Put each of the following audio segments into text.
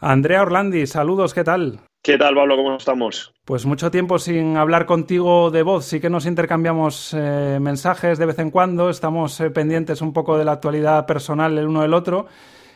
Andrea Orlandi, saludos, ¿qué tal? ¿Qué tal, Pablo? ¿Cómo estamos? Pues mucho tiempo sin hablar contigo de voz. Sí que nos intercambiamos eh, mensajes de vez en cuando. Estamos eh, pendientes un poco de la actualidad personal el uno del otro.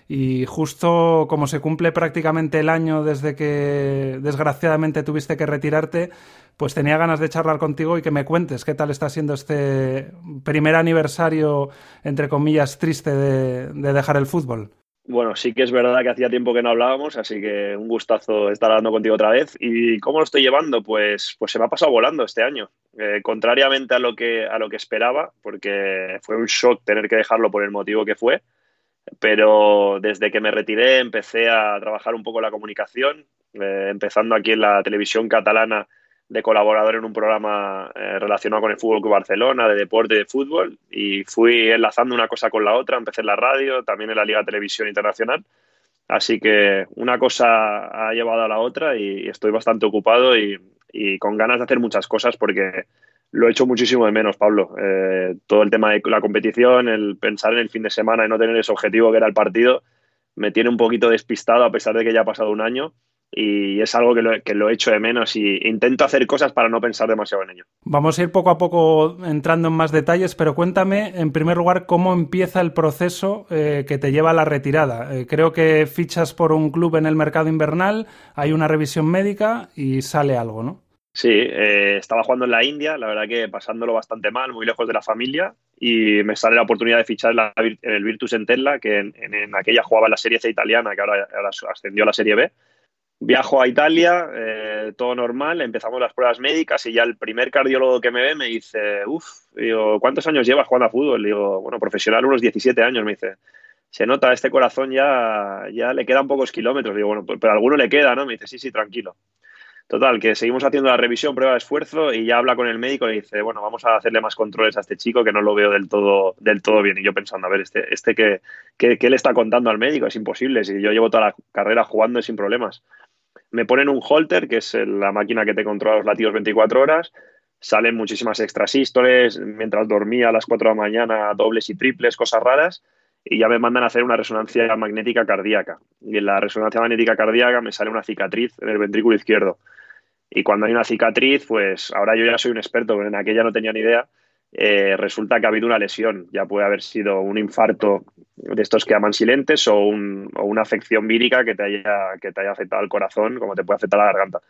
Y justo como se cumple prácticamente el año desde que desgraciadamente tuviste que retirarte, pues tenía ganas de charlar contigo y que me cuentes qué tal está siendo este primer aniversario, entre comillas, triste de dejar el fútbol. Bueno, sí que es verdad que hacía tiempo que no hablábamos, así que un gustazo estar hablando contigo otra vez. ¿Y cómo lo estoy llevando? Pues, pues se me ha pasado volando este año. Eh, contrariamente a lo, que, a lo que esperaba, porque fue un shock tener que dejarlo por el motivo que fue. Pero desde que me retiré empecé a trabajar un poco la comunicación, eh, empezando aquí en la televisión catalana de colaborador en un programa eh, relacionado con el Fútbol Club Barcelona, de deporte de fútbol, y fui enlazando una cosa con la otra, empecé en la radio, también en la Liga Televisión Internacional, así que una cosa ha llevado a la otra y estoy bastante ocupado y, con ganas de hacer muchas cosas porque lo he hecho muchísimo de menos, Pablo. Eh, todo el tema de la competición, el pensar en el fin de semana y no tener ese objetivo que era el partido, me tiene un poquito despistado a pesar de que ya ha pasado un año y es algo que lo, que lo echo de menos y intento hacer cosas para no pensar demasiado en ello. Vamos a ir poco a poco entrando en más detalles, pero cuéntame en primer lugar cómo empieza el proceso eh, que te lleva a la retirada. Eh, creo que fichas por un club en el mercado invernal, hay una revisión médica y sale algo, ¿no? Sí, eh, estaba jugando en la India, la verdad que pasándolo bastante mal, muy lejos de la familia, y me sale la oportunidad de fichar en, el Virtus Entella, que en, aquella jugaba en la Serie C italiana, que ahora ascendió a la Serie B Viajo a Italia, eh, todo normal, empezamos las pruebas médicas y ya el primer cardiólogo que me ve me dice, uff, digo, ¿cuántos años llevas jugando a fútbol? Le digo, bueno, profesional unos 17 años, me dice. Se nota, este corazón ya, ya le quedan pocos kilómetros. Digo, bueno, pero alguno le queda, ¿no? Me dice, sí, sí, tranquilo. Total, que seguimos haciendo la revisión, prueba de esfuerzo y ya habla con el médico y dice, bueno, vamos a hacerle más controles a este chico que no lo veo del todo, del todo bien. Y yo pensando, a ver, este, este que, ¿qué le está contando al médico? Es imposible, si yo llevo toda la carrera jugando sin problemas me ponen un holter, que es la máquina que te controla los latidos 24 horas, salen muchísimas extrasístoles, mientras dormía a las 4 de la mañana, dobles y triples, cosas raras, y ya me mandan a hacer una resonancia magnética cardíaca. Y en la resonancia magnética cardíaca me sale una cicatriz en el ventrículo izquierdo. Y cuando hay una cicatriz, pues ahora yo ya soy un experto, pero en aquella no tenía ni idea. Eh, resulta que ha habido una lesión. Ya puede haber sido un infarto de estos que llaman silentes o, una afección vírica que te, haya, que te haya afectado el corazón, como te puede afectar la garganta.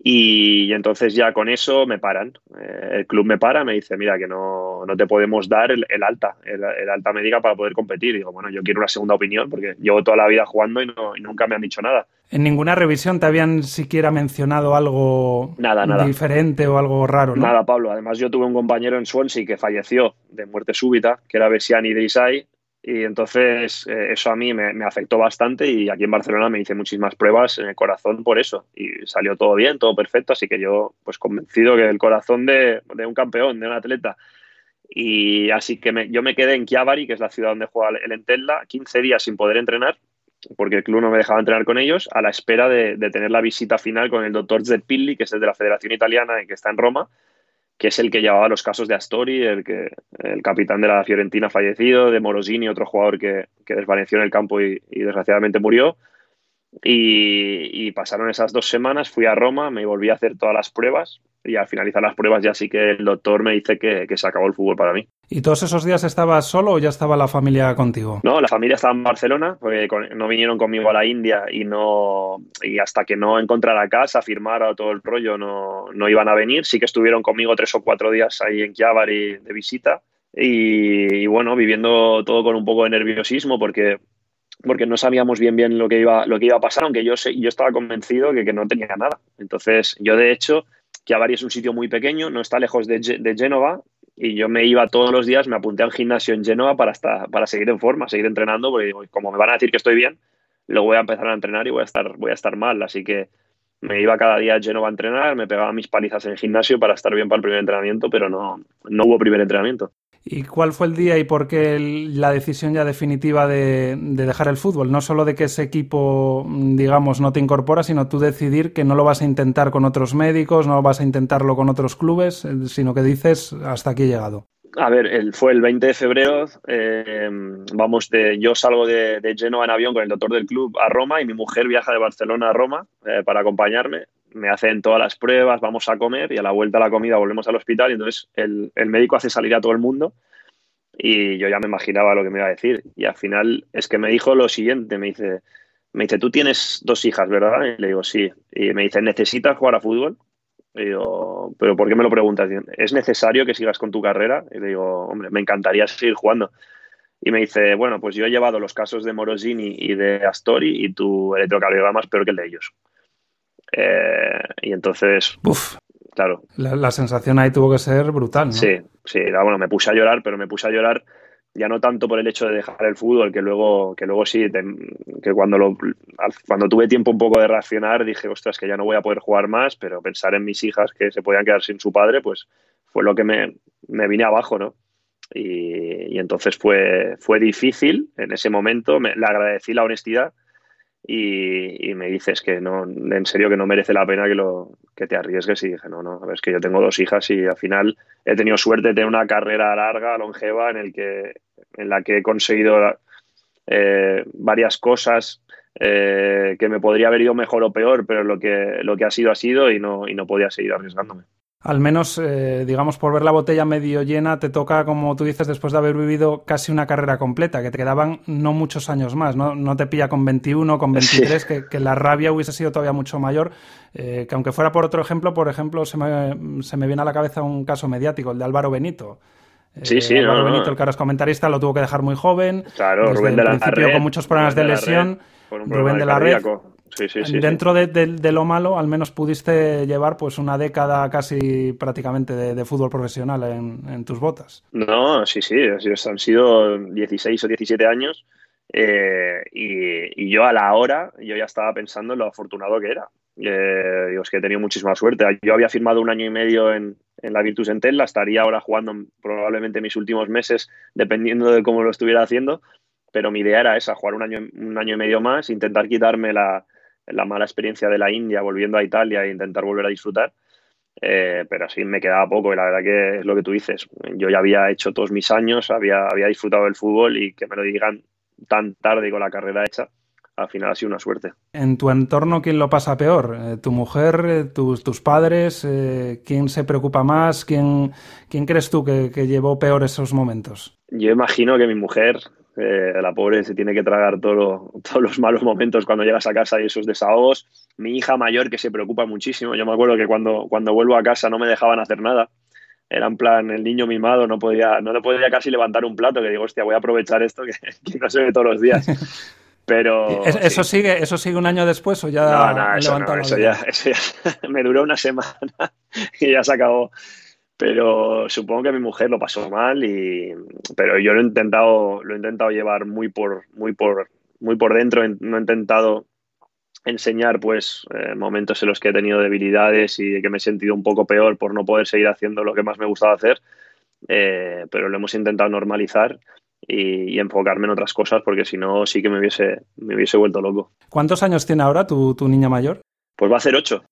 Y, entonces ya con eso me paran. Eh, el club me para, me dice, mira, que no, no te podemos dar el, alta, el, alta médica para poder competir. Y digo, bueno, yo quiero una segunda opinión porque llevo toda la vida jugando y, y nunca me han dicho nada. En ninguna revisión te habían siquiera mencionado algo nada, nada. diferente o algo raro, ¿no? Nada, Pablo. Además, yo tuve un compañero en Swansea que falleció de muerte súbita, que era Bessiani Deisai, y entonces eh, eso a mí me, afectó bastante y aquí en Barcelona me hice muchísimas pruebas en el corazón por eso y salió todo bien, todo perfecto, así que yo pues convencido que el corazón de, un campeón, de un atleta. Y así que yo me quedé en Chiavari, que es la ciudad donde juega el Entella, 15 días sin poder entrenar porque el club no me dejaba entrenar con ellos, a la espera de, tener la visita final con el doctor Zeppilli, que es el de la Federación Italiana y que está en Roma, que es el que llevaba los casos de Astori, el, que, el capitán de la Fiorentina fallecido, de Morosini, otro jugador que, desvaneció en el campo y, desgraciadamente murió. Y, pasaron esas dos semanas, fui a Roma, me volví a hacer todas las pruebas y al finalizar las pruebas ya sí que el doctor me dice que, se acabó el fútbol para mí. ¿Y todos esos días estabas solo o ya estaba la familia contigo? No, la familia estaba en Barcelona, porque no vinieron conmigo a la India y no y hasta que no encontrara casa, firmara todo el rollo, no, no iban a venir. Sí que estuvieron conmigo tres o cuatro días ahí en Chiavari de visita. Y, bueno, viviendo todo con un poco de nerviosismo porque porque no sabíamos bien bien lo que iba, lo que iba a pasar, aunque yo, yo estaba convencido de que, no tenía nada. Entonces, yo de hecho, Chiavari es un sitio muy pequeño, no está lejos de, de Génova, y yo me iba todos los días, me apunté al gimnasio en Génova para, estar, para seguir en forma, seguir entrenando, porque como me van a decir que estoy bien, luego voy a empezar a entrenar y voy a estar, voy a estar mal. Así que me iba cada día a Génova a entrenar, me pegaba mis palizas en el gimnasio para estar bien para el primer entrenamiento, pero no, no hubo primer entrenamiento. ¿Y cuál fue el día y por qué la decisión ya definitiva de, dejar el fútbol? No solo de que ese equipo, digamos, no te incorpora, sino tú decidir que no lo vas a intentar con otros médicos, no vas a intentarlo con otros clubes, eh, sino que dices, hasta aquí he llegado. A ver, fue el 20 de febrero. Eh, vamos de, yo salgo de, de, Genoa en avión con el doctor del club a Roma y mi mujer viaja de Barcelona a Roma eh, para acompañarme. Me hacen todas las pruebas, vamos a comer y a la vuelta a la comida volvemos al hospital y entonces el, el médico hace salir a todo el mundo y yo ya me imaginaba lo que me iba a decir. Y al final es que me dijo lo siguiente, me dice, me dice, tú tienes dos hijas, ¿verdad? Y le digo, sí. Y me dice, ¿necesitas jugar a fútbol? Y digo, ¿pero por qué me lo preguntas? ¿Es necesario que sigas con tu carrera? Y le digo, hombre, me encantaría seguir jugando. Y me dice, bueno, pues yo he llevado los casos de Morosini y de Astori y tu electrocardiograma es peor que el de ellos. Eh, y entonces, Uf. claro. La, la, sensación ahí tuvo que ser brutal, ¿no? Sí, sí, bueno, me puse a llorar, pero me puse a llorar ya no tanto por el hecho de dejar el fútbol, que luego, que luego sí, te, que cuando, lo, cuando tuve tiempo un poco de reaccionar dije, ostras, que ya no voy a poder jugar más, pero pensar en mis hijas que se podían quedar sin su padre, pues fue lo que me, me vine abajo, ¿no? Y, y, entonces fue, fue difícil en ese momento, me, le agradecí la honestidad y, me dices que no, en serio que no merece la pena que, lo, que te arriesgues y dije, no, no, a ver, es que yo tengo dos hijas y al final he tenido suerte de tener una carrera larga, longeva, en, en la que he conseguido eh, varias cosas eh, que me podría haber ido mejor o peor, pero lo que, lo que ha sido ha sido y no, y no podía seguir arriesgándome. Al menos, eh, digamos, por ver la botella medio llena, te toca, como tú dices, después de haber vivido casi una carrera completa, que te quedaban no muchos años más, ¿no? No te pilla con 21, con 23, sí. que, que, la rabia hubiese sido todavía mucho mayor. Eh, que aunque fuera por otro ejemplo, por ejemplo, se me, se me viene a la cabeza un caso mediático, el de Álvaro Benito. Sí, sí, eh, Álvaro no, Benito, el que ahora es comentarista, lo tuvo que dejar muy joven. Claro, desde Rubén el de la principio Red, con muchos problemas de, de lesión. Rubén de la Red. Sí, sí, sí, Dentro de, de, de, lo malo, al menos pudiste llevar pues una década casi prácticamente de, de fútbol profesional en, en, tus botas. No, sí, sí, han sido 16 o 17 años eh, y, y, yo a la hora yo ya estaba pensando en lo afortunado que era. Eh, digo, es que he tenido muchísima suerte. Yo había firmado un año y medio en, en la Virtus Entella, estaría ahora jugando probablemente mis últimos meses, dependiendo de cómo lo estuviera haciendo, pero mi idea era esa, jugar un año, un año y medio más, intentar quitarme la, la mala experiencia de la India volviendo a Italia e intentar volver a disfrutar. Eh, pero así me quedaba poco y la verdad que es lo que tú dices. Yo ya había hecho todos mis años, había, había disfrutado del fútbol y que me lo digan tan tarde con la carrera hecha, al final ha sido una suerte. En tu entorno, ¿quién lo pasa peor? Eh, ¿Tu mujer, eh, tus, tus padres? Eh, ¿Quién se preocupa más? ¿Quién, quién crees tú que, que llevó peor esos momentos? Yo imagino que mi mujer, eh, la pobre se tiene que tragar todo, todos los malos momentos cuando llegas a casa y esos desahogos. Mi hija mayor que se preocupa muchísimo. Yo me acuerdo que cuando, cuando vuelvo a casa no me dejaban hacer nada. Era en plan el niño mimado, no podía, no le podía casi levantar un plato, que digo, hostia, voy a aprovechar esto que, que no se ve todos los días. Pero ¿Es, eso sigue eso sigue un año después o ya no, no, eso, no, eso, ya, eso ya me duró una semana y ya se acabó pero supongo que mi mujer lo pasó mal y pero yo lo he intentado lo he intentado llevar muy por muy por muy por dentro. No he intentado enseñar pues eh, momentos en los que he tenido debilidades y que me he sentido un poco peor por no poder seguir haciendo lo que más me gustaba hacer. Eh, pero lo hemos intentado normalizar y, y, enfocarme en otras cosas porque si no sí que me hubiese me hubiese vuelto loco. ¿Cuántos años tiene ahora tu, tu niña mayor? Pues va a ser ocho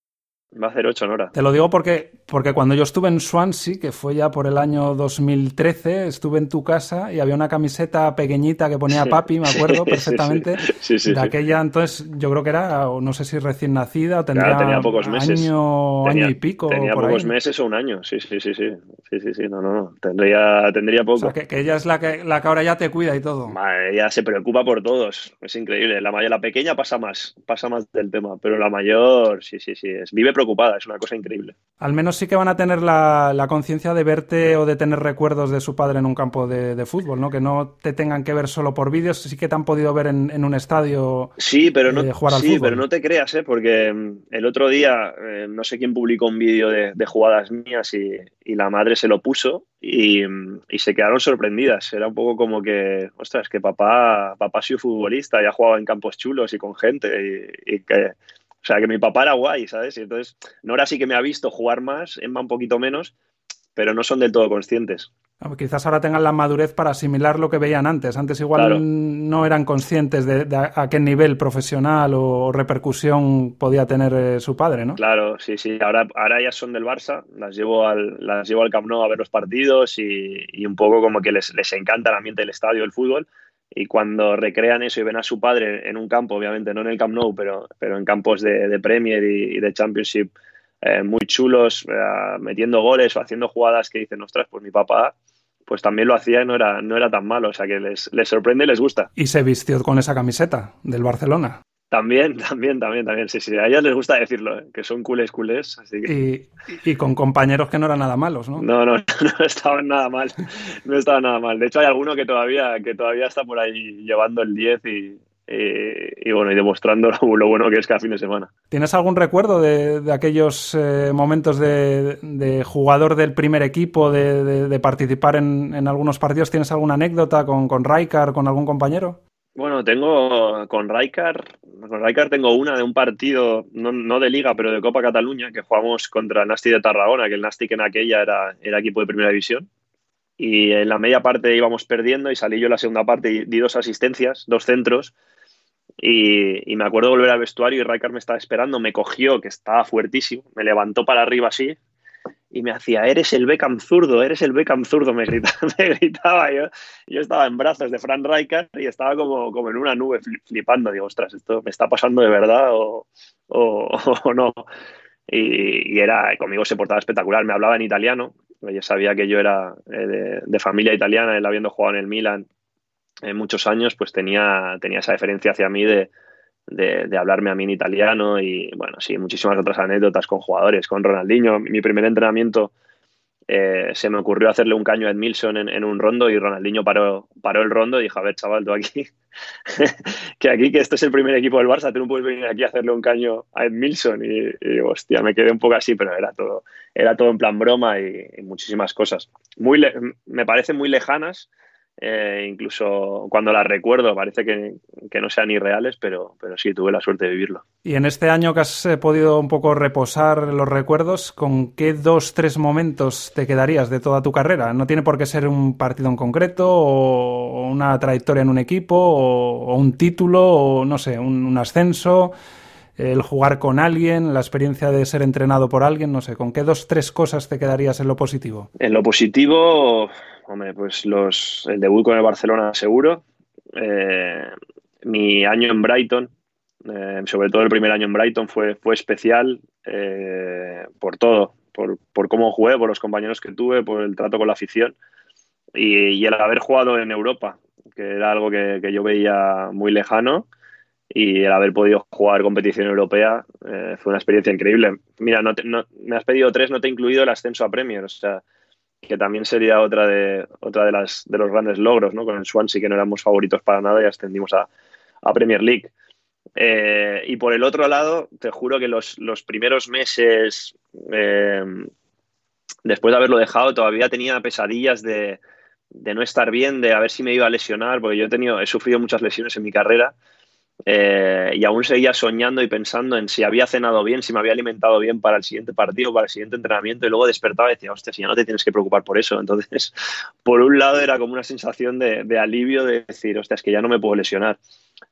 Va a hacer ocho en hora. Te lo digo porque, porque cuando yo estuve en Swansea, que fue ya por el año 2013, estuve en tu casa y había una camiseta pequeñita que ponía papi, me acuerdo perfectamente. Sí, sí, de aquella, entonces, yo creo que era, no sé si recién nacida o tendría claro, tenía pocos meses. Año, tenía, año y pico. Tenía pocos ahí. meses o un año, sí, sí, sí, sí. Sí, sí, sí, no, no, no. Tendría, tendría poco. O sea, que, que, ella es la que, la que ahora ya te cuida y todo. Madre, ella se preocupa por todos. Es increíble. La, mayor, la pequeña pasa más, pasa más del tema, pero la mayor, sí, sí, sí. Es, vive preocupada, es una cosa increíble. Al menos sí que van a tener la, la conciencia de verte o de tener recuerdos de su padre en un campo de, de fútbol, ¿no? Que no te tengan que ver solo por vídeos, sí que te han podido ver en, en un estadio sí, pero no, eh, jugar al sí, fútbol. pero no te creas, ¿eh? Porque el otro día eh, no sé quién publicó un vídeo de, de, jugadas mías y, y, la madre se lo puso y, y, se quedaron sorprendidas. Era un poco como que, ostras, que papá, papá ha sido futbolista y ha jugado en campos chulos y con gente y, y que o sea, que mi papá era guay, ¿sabes? Y entonces, Nora sí que me ha visto jugar más, Emma un poquito menos, pero no son del todo conscientes. Quizás ahora tengan la madurez para asimilar lo que veían antes. Antes igual no eran conscientes de, a, qué nivel profesional o repercusión podía tener eh, su padre, ¿no? Claro, sí, sí. Ahora, ahora ellas son del Barça, las llevo al, las llevo al Camp Nou a ver los partidos y, un poco como que les, les encanta el ambiente del estadio, el fútbol. Y cuando recrean eso y ven a su padre en un campo, obviamente no en el Camp Nou, pero, pero en campos de, Premier y, de Championship eh, muy chulos, eh, metiendo goles o haciendo jugadas que dicen, ostras, pues mi papá pues también lo hacía y no era, no era tan malo, o sea que les, les sorprende y les gusta. Y se vistió con esa camiseta del Barcelona. También, también, también, también, sí, sí, a ellas les gusta decirlo, ¿eh? que son culés, culés. Así que... y, y, con compañeros que no eran nada malos, ¿no? No, no, no estaban nada mal, no estaban nada mal. De hecho, hay alguno que todavía, que todavía está por ahí llevando el 10 y, y, bueno, y demostrando lo, bueno que es cada fin de semana. ¿Tienes algún recuerdo de, aquellos eh, momentos de, jugador del primer equipo, de, participar en, algunos partidos? ¿Tienes alguna anécdota con, con Raikar, con algún compañero? Bueno, tengo con Raikar, con Raikar tengo una de un partido, no, de liga, pero de Copa Cataluña, que jugamos contra el Nasti de Tarragona, que el Nasti que en aquella era, era equipo de primera división. Y en la media parte íbamos perdiendo y salí yo en la segunda parte y di dos asistencias, dos centros. Y, me acuerdo volver al vestuario y Rijkaard me estaba esperando, me cogió, que estaba fuertísimo, me levantó para arriba así y me hacía, eres el Beckham zurdo, eres el Beckham zurdo, me gritaba, yo. Yo estaba en brazos de Fran Rijkaard y estaba como, como en una nube flipando. Digo, ostras, esto me está pasando de verdad o, o, no. Y, era, conmigo se portaba espectacular, me hablaba en italiano, ella sabía que yo era eh, de, familia italiana, él habiendo jugado en el Milan en muchos años, pues tenía, tenía esa deferencia hacia mí de, de, hablarme a mí en italiano y, bueno, sí, muchísimas otras anécdotas con jugadores, con Ronaldinho. Mi primer entrenamiento eh, se me ocurrió hacerle un caño a Edmilson en, en, un rondo y Ronaldinho paró, paró el rondo y dijo, a ver, chaval, tú aquí, que aquí, que este es el primer equipo del Barça, tú no puedes venir aquí a hacerle un caño a Edmilson y, y hostia, me quedé un poco así, pero era todo, era todo en plan broma y, y muchísimas cosas. Muy me parecen muy lejanas, eh, incluso cuando las recuerdo parece que, no sean irreales, pero, pero sí tuve la suerte de vivirlo. Y en este año que has eh, podido un poco reposar los recuerdos, ¿con qué dos, tres momentos te quedarías de toda tu carrera? No tiene por qué ser un partido en concreto o una trayectoria en un equipo o, un título o no sé, un ascenso el jugar con alguien, la experiencia de ser entrenado por alguien, no sé, ¿con qué dos, tres cosas te quedarías en lo positivo? En lo positivo, hombre, pues el debut con el Barcelona seguro, eh, mi año en Brighton, eh, sobre todo el primer año en Brighton fue, fue especial eh, por todo, por, por, cómo jugué, por los compañeros que tuve, por el trato con la afición y, el haber jugado en Europa, que era algo que, yo veía muy lejano y el haber podido jugar competición europea fue una experiencia increíble. Mira, me has pedido tres, no te he incluido el ascenso a Premier, o sea, que también sería otra de otra de las de los grandes logros, ¿no? Con el Swansea que no éramos favoritos para nada y ascendimos a, Premier League. Eh, y por el otro lado, te juro que los, primeros meses eh, después de haberlo dejado, todavía tenía pesadillas de, de, no estar bien, de a ver si me iba a lesionar, porque yo he tenido, he sufrido muchas lesiones en mi carrera eh, y aún seguía soñando y pensando en si había cenado bien, si me había alimentado bien para el siguiente partido, para el siguiente entrenamiento, y luego despertaba y decía, hostia, si ya no te tienes que preocupar por eso. Entonces, por un lado era como una sensación de, alivio de decir, hostia, es que ya no me puedo lesionar.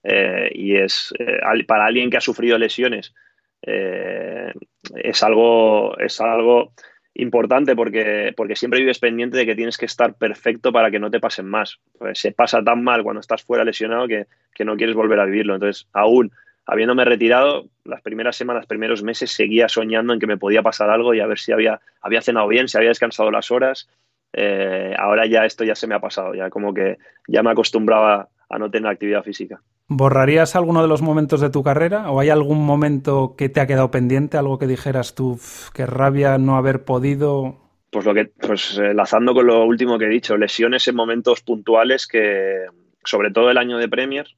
Eh, y es eh, para alguien que ha sufrido lesiones, es algo, es algo importante porque, porque siempre vives pendiente de que tienes que estar perfecto para que no te pasen más. Pues se pasa tan mal cuando estás fuera lesionado que, no quieres volver a vivirlo. Entonces, aún habiéndome retirado, las primeras semanas, primeros meses, seguía soñando en que me podía pasar algo y a ver si había, había cenado bien, si había descansado las horas. Eh, ahora ya esto ya se me ha pasado, ya como que ya me acostumbraba a no tener actividad física. ¿Borrarías alguno de los momentos de tu carrera o hay algún momento que te ha quedado pendiente, algo que dijeras tú, qué rabia no haber podido? Pues lo que, pues enlazando con lo último que he dicho, lesiones en momentos puntuales que, sobre todo el año de Premier,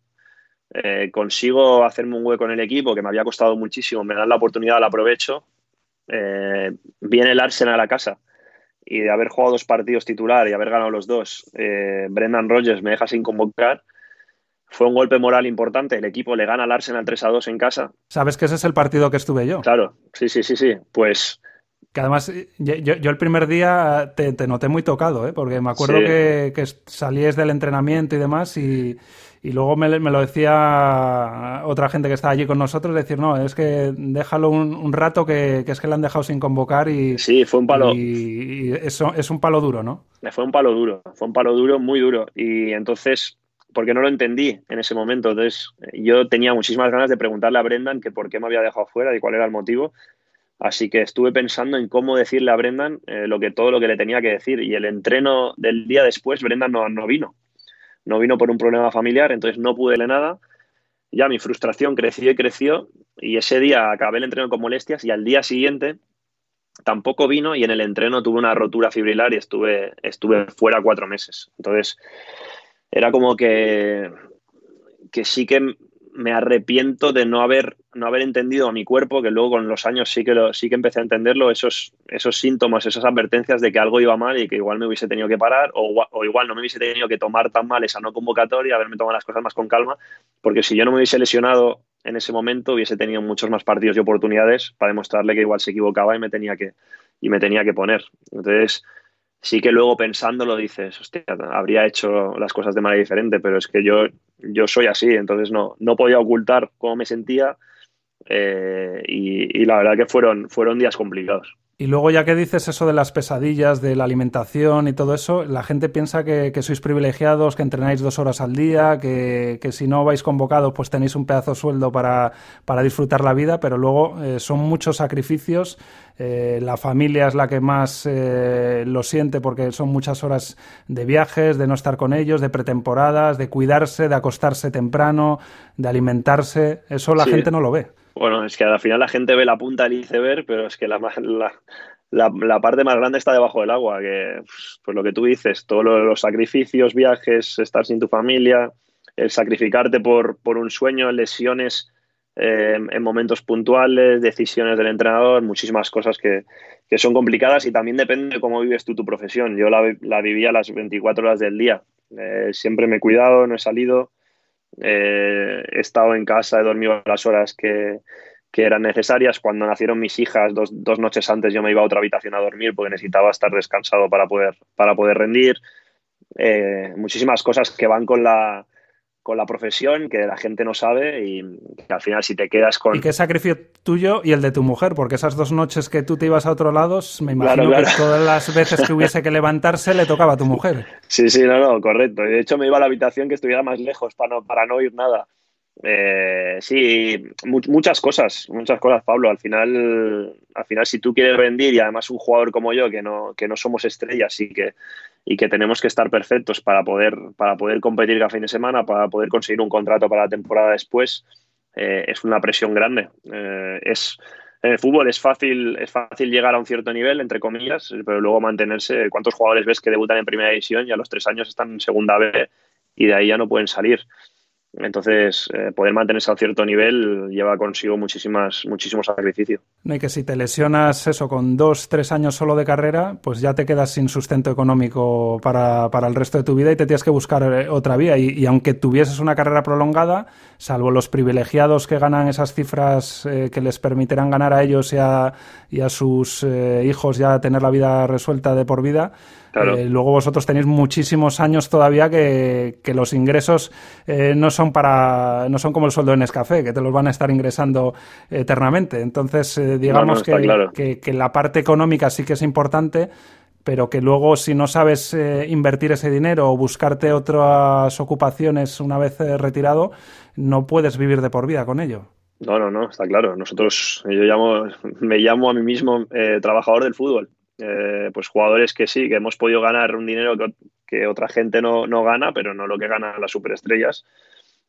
eh, consigo hacerme un hueco en el equipo que me había costado muchísimo, me dan la oportunidad, la aprovecho. Eh, viene el Arsenal a la casa y de haber jugado dos partidos titular y haber ganado los dos, eh, Brendan Rodgers me deja sin convocar fue un golpe moral importante. El equipo le gana al Arsenal 3 a 2 en casa. ¿Sabes que ese es el partido que estuve yo? Claro, sí, sí, sí, sí. Pues Que además, yo, yo el primer día te, noté muy tocado, ¿eh? porque me acuerdo que, que salíes del entrenamiento y demás y, y luego me, lo decía otra gente que estaba allí con nosotros, decir, no, es que déjalo un, rato que, es que le han dejado sin convocar y... Sí, fue un palo... Y, eso es un palo duro, ¿no? Fue un palo duro, fue un palo duro, muy duro. Y entonces, porque no lo entendí en ese momento, entonces yo tenía muchísimas ganas de preguntarle a Brendan que por qué me había dejado fuera y cuál era el motivo. Así que estuve pensando en cómo decirle a Brendan eh, lo que, todo lo que le tenía que decir. Y el entreno del día después, Brendan no, no vino no vino por un problema familiar, entonces no pude leer nada. Ya mi frustración creció y creció y ese día acabé el entreno con molestias y al día siguiente tampoco vino y en el entreno tuve una rotura fibrilar y estuve, estuve fuera cuatro meses. Entonces era como que, que sí que me arrepiento de no haber, no haber entendido a mi cuerpo, que luego con los años sí que, sí que empecé a entenderlo, esos, esos síntomas, esas advertencias de que algo iba mal y que igual me hubiese tenido que parar o, o, igual no me hubiese tenido que tomar tan mal esa no convocatoria, haberme tomado las cosas más con calma, porque si yo no me hubiese lesionado en ese momento hubiese tenido muchos más partidos y oportunidades para demostrarle que igual se equivocaba y me tenía que, y me tenía que poner. Entonces, sí que luego pensándolo dices, hostia, habría hecho las cosas de manera diferente, pero es que yo, yo soy así, entonces no, no podía ocultar cómo me sentía eh, y, y, la verdad que fueron, fueron días complicados. Y luego ya que dices eso de las pesadillas, de la alimentación y todo eso, la gente piensa que, sois privilegiados, que entrenáis dos horas al día, que, si no vais convocados pues tenéis un pedazo de sueldo para, para disfrutar la vida, pero luego eh, son muchos sacrificios. Eh, la familia es la que más eh, lo siente porque son muchas horas de viajes, de no estar con ellos, de pretemporadas, de cuidarse, de acostarse temprano, de alimentarse. Eso la gente no lo ve. Bueno, es que al final la gente ve la punta del iceberg, pero es que la, la, parte más grande está debajo del agua, que pues lo que tú dices, todos los sacrificios, viajes, estar sin tu familia, el sacrificarte por, por un sueño, lesiones eh, en momentos puntuales, decisiones del entrenador, muchísimas cosas que, que, son complicadas y también depende de cómo vives tú tu profesión. Yo la, la vivía las 24 horas del día. Eh, siempre me he cuidado, no he salido, eh, he estado en casa, he dormido las horas que, eran necesarias. Cuando nacieron mis hijas, dos, noches antes yo me iba a otra habitación a dormir porque necesitaba estar descansado para poder, para poder rendir. Eh, muchísimas cosas que van con la, con la profesión que la gente no sabe y que al final si te quedas con... ¿Y qué sacrificio tuyo y el de tu mujer? Porque esas dos noches que tú te ibas a otro lado, me imagino que todas las veces que hubiese que levantarse le tocaba a tu mujer. Sí, sí, no, no, correcto. De hecho me iba a la habitación que estuviera más lejos para no, para no oír nada. Eh, sí, muchas cosas, muchas cosas, Pablo. Al final, al final, si tú quieres rendir y además un jugador como yo, que no, que no somos estrellas y que, y que tenemos que estar perfectos para poder, para poder competir cada fin de semana, para poder conseguir un contrato para la temporada después, eh, es una presión grande. Eh, es, en el fútbol es fácil, es fácil llegar a un cierto nivel, entre comillas, pero luego mantenerse. ¿Cuántos jugadores ves que debutan en primera división y a los tres años están en segunda B y de ahí ya no pueden salir? Entonces, eh, poder mantenerse a cierto nivel lleva consigo muchísimas, muchísimo sacrificio. No, y que si te lesionas eso con dos, tres años solo de carrera, pues ya te quedas sin sustento económico para, para el resto de tu vida y te tienes que buscar eh, otra vía. Y, aunque tuvieses una carrera prolongada, salvo los privilegiados que ganan esas cifras eh, que les permitirán ganar a ellos y y a sus hijos ya tener la vida resuelta de por vida, eh, luego vosotros tenéis muchísimos años todavía que, los ingresos eh, no son para no son como el sueldo en Nescafé, que te los van a estar ingresando eternamente. Entonces, eh, digamos que, que, la parte económica sí que es importante, pero que luego si no sabes invertir ese dinero o buscarte otras ocupaciones una vez retirado, no puedes vivir de por vida con ello. No, no, no, está claro. Nosotros, yo llamo, me llamo a mí mismo trabajador del fútbol. Eh, pues jugadores que sí, que hemos podido ganar un dinero que, otra gente no, gana, pero no lo que ganan las superestrellas.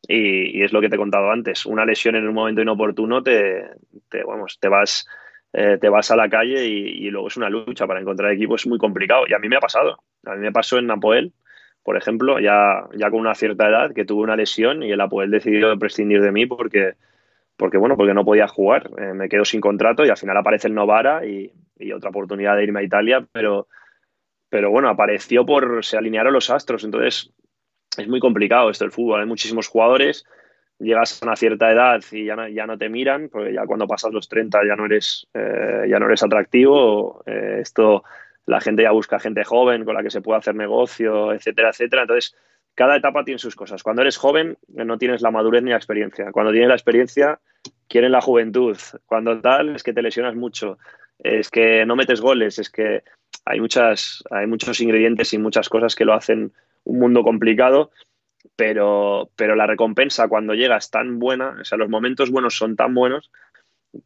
Y, es lo que te he contado antes. Una lesión en un momento inoportuno te, te, vamos, te vas eh, te vas a la calle y, luego es una lucha para encontrar equipo, es muy complicado. Y a mí me ha pasado. A mí me pasó en Napoel, por ejemplo, ya, ya con una cierta edad, que tuve una lesión y el Apoel decidió prescindir de mí porque, porque bueno, porque no podía jugar. Eh, me quedo sin contrato y al final aparece el Novara y, otra oportunidad de irme a Italia, pero, pero bueno, apareció por, se alinearon los astros, entonces es muy complicado esto el fútbol, hay muchísimos jugadores llegas a una cierta edad y ya no, ya no te miran, porque ya cuando pasas los 30 ya no eres, eh, ya no eres atractivo, eh, esto la gente ya busca gente joven con la que se puede hacer negocio, etcétera, etcétera. Entonces, cada etapa tiene sus cosas. Cuando eres joven no tienes la madurez ni la experiencia. Cuando tienes la experiencia, quieren la juventud. Cuando tal, es que te lesionas mucho, es que no metes goles, es que hay, muchas, hay muchos ingredientes y muchas cosas que lo hacen un mundo complicado pero, pero la recompensa cuando llega es tan buena, o sea, los momentos buenos son tan buenos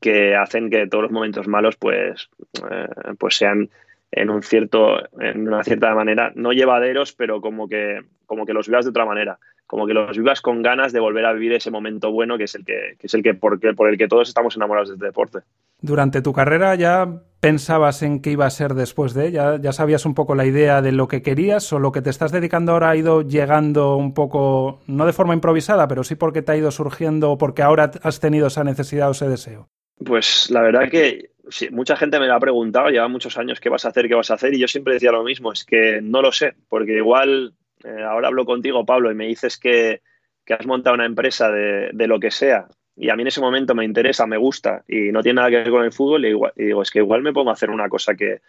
que hacen que todos los momentos malos pues, eh, pues sean en un cierto, en una cierta manera, no llevaderos, pero como que, como que los vivas de otra manera, como que los vivas con ganas de volver a vivir ese momento bueno que es el que, que es el que por, por el que todos estamos enamorados de este deporte. Durante tu carrera ya pensabas en qué iba a ser después de ella? ¿Ya sabías un poco la idea de lo que querías o lo que te estás dedicando ahora ha ido llegando un poco, no de forma improvisada, pero sí porque te ha ido surgiendo porque ahora has tenido esa necesidad o ese deseo? Pues la verdad que sí, mucha gente me lo ha preguntado, lleva muchos años qué vas a hacer, qué vas a hacer, y yo siempre decía lo mismo, es que no lo sé, porque igual eh, ahora hablo contigo, Pablo, y me dices que, que has montado una empresa de, de, lo que sea, y a mí en ese momento me interesa, me gusta y no tiene nada que ver con el fútbol, y, digo, es que igual me pongo a hacer una cosa que,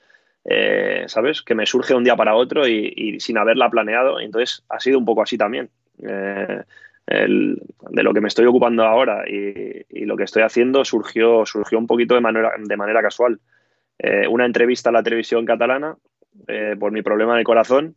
eh, ¿sabes? Que me surge un día para otro y, sin haberla planeado. Entonces ha sido un poco así también. Eh, de lo que me estoy ocupando ahora y, lo que estoy haciendo surgió, surgió un poquito de manera, de manera casual. Eh, una entrevista a la televisión catalana por mi problema de corazón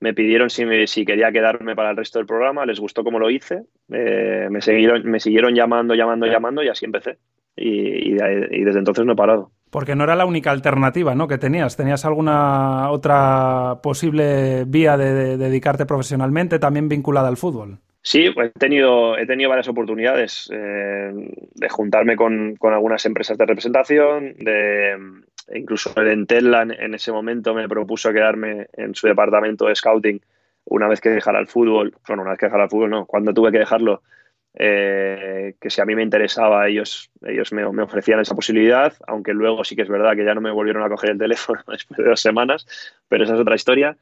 me pidieron si, si, quería quedarme para el resto del programa, les gustó cómo lo hice, eh, me, siguieron, me siguieron llamando, llamando, llamando y así empecé. Y, desde entonces no he parado. Porque no era la única alternativa ¿no? que tenías. ¿Tenías alguna otra posible vía de, dedicarte profesionalmente, también vinculada al fútbol? Sí, pues he tenido, he tenido varias oportunidades eh, de juntarme con, con, algunas empresas de representación, de, incluso el Entella en, ese momento me propuso quedarme en su departamento de scouting una vez que dejara el fútbol, bueno, una vez que dejara el fútbol, no, cuando tuve que dejarlo, eh, que si a mí me interesaba, ellos, ellos me, ofrecían esa posibilidad, aunque luego sí que es verdad que ya no me volvieron a coger el teléfono después de dos semanas, pero esa es otra historia.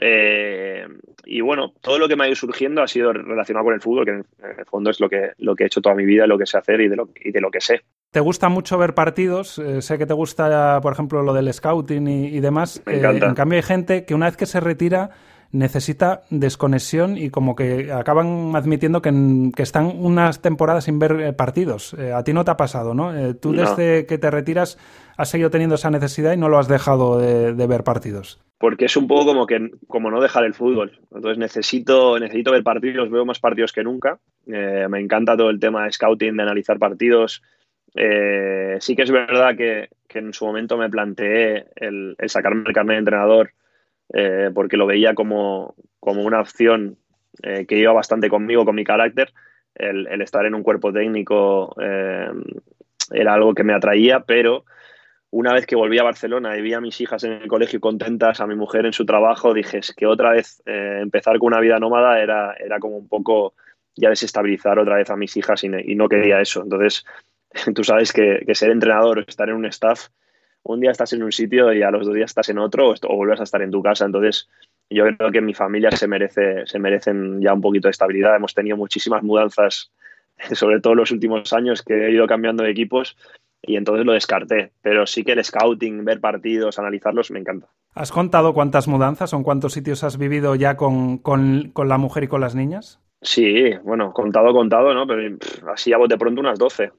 Eh, y bueno, todo lo que me ha ido surgiendo ha sido relacionado con el fútbol, que en el fondo es lo que, lo que he hecho toda mi vida, lo que sé hacer y de lo, y de lo que sé. ¿Te gusta mucho ver partidos? Eh, sé que te gusta, por ejemplo, lo del scouting y, demás. Me encanta. en cambio, hay gente que una vez que se retira necesita desconexión y como que acaban admitiendo que, están unas temporadas sin ver eh, partidos. Eh, a ti no te ha pasado, ¿no? tú desde que te retiras has seguido teniendo esa necesidad y no lo has dejado de, ver partidos. Porque es un poco como que como no dejar el fútbol. Entonces necesito, necesito ver partidos, veo más partidos que nunca. me encanta todo el tema de scouting, de analizar partidos. Eh, sí que es verdad que, en su momento me planteé el, sacarme el carnet de entrenador eh, porque lo veía como, una opción eh, que iba bastante conmigo, con mi carácter. El, estar en un cuerpo técnico era algo que me atraía, pero una vez que volví a Barcelona y vi a mis hijas en el colegio contentas, a mi mujer en su trabajo, dije que otra vez empezar con una vida nómada era, era como un poco ya desestabilizar otra vez a mis hijas y no quería eso. Entonces tú sabes que, ser entrenador o estar en un staff, un día estás en un sitio y a los dos días estás en otro o, vuelves a estar en tu casa. Entonces, yo creo que mi familia se merece, se merecen ya un poquito de estabilidad. Hemos tenido muchísimas mudanzas, sobre todo en los últimos años, que he ido cambiando de equipos y entonces lo descarté. Pero sí que el scouting, ver partidos, analizarlos, me encanta. ¿Has contado cuántas mudanzas o en cuántos sitios has vivido ya con, con, con la mujer y con las niñas? Sí, bueno, contado, contado, ¿no? Pero así a bote pronto unas 12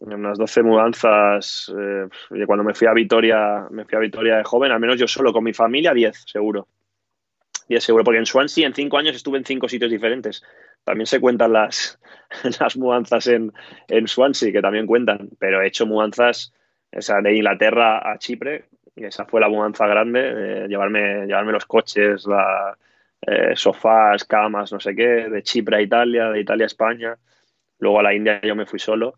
unas 12 mudanzas. Eh, cuando me fui a Vitoria, me fui a Vitoria de joven, al menos yo solo, con mi familia, 10 seguro. 10 seguro, porque en Swansea en 5 años estuve en 5 sitios diferentes. También se cuentan las, las mudanzas en, en Swansea, que también cuentan, pero he hecho mudanzas esa de Inglaterra a Chipre, y esa fue la mudanza grande, llevarme, llevarme los coches, la, eh, sofás, camas, no sé qué, de Chipre a Italia, de Italia a España. Luego a la India yo me fui solo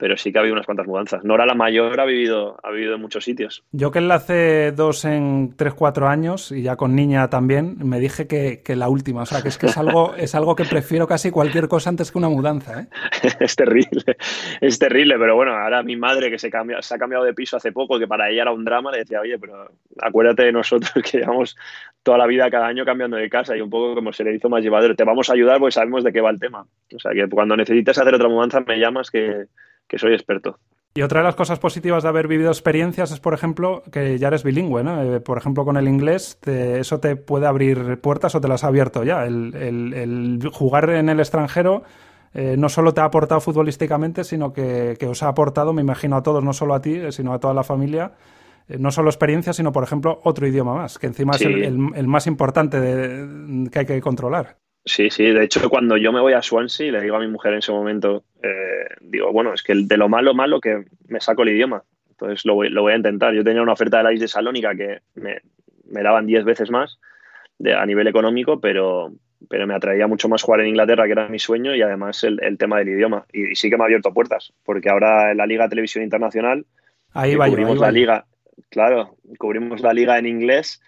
pero sí que ha habido unas cuantas mudanzas. Nora la mayor ha vivido, ha vivido en muchos sitios. Yo que enlace dos en tres, cuatro años y ya con niña también, me dije que, la última. O sea, que es que es algo, es algo que prefiero casi cualquier cosa antes que una mudanza. ¿eh? es terrible, es terrible, pero bueno, ahora mi madre que se, cambia, se ha cambiado de piso hace poco, que para ella era un drama, le decía, oye, pero acuérdate de nosotros que llevamos toda la vida cada año cambiando de casa y un poco como se le hizo más llevadero. Te vamos a ayudar porque sabemos de qué va el tema. O sea, que cuando necesites hacer otra mudanza me llamas que que soy experto. Y otra de las cosas positivas de haber vivido experiencias es, por ejemplo, que ya eres bilingüe, ¿no? Eh, por ejemplo, con el inglés, eso te puede abrir puertas o te las ha abierto ya. El, jugar en el extranjero eh, no solo te ha aportado futbolísticamente, sino que, os ha aportado, me imagino, a todos, no solo a ti, eh, sino a toda la familia, no solo experiencia, sino, por ejemplo, otro idioma más, que encima es el, más importante que hay que controlar. Sí, sí, de hecho cuando yo me voy a Swansea, le digo a mi mujer en ese momento, eh, digo, bueno, es que de lo malo, malo que me saco el idioma. Entonces lo voy, lo voy a intentar. Yo tenía una oferta de la isla de Salónica que me, daban 10 veces más de, a nivel económico, pero, pero me atraía mucho más jugar en Inglaterra, que era mi sueño, y además el, tema del idioma. Y, sí que me ha abierto puertas, porque ahora en la Liga de Televisión Internacional ahí va, cubrimos la liga, claro, cubrimos la liga en inglés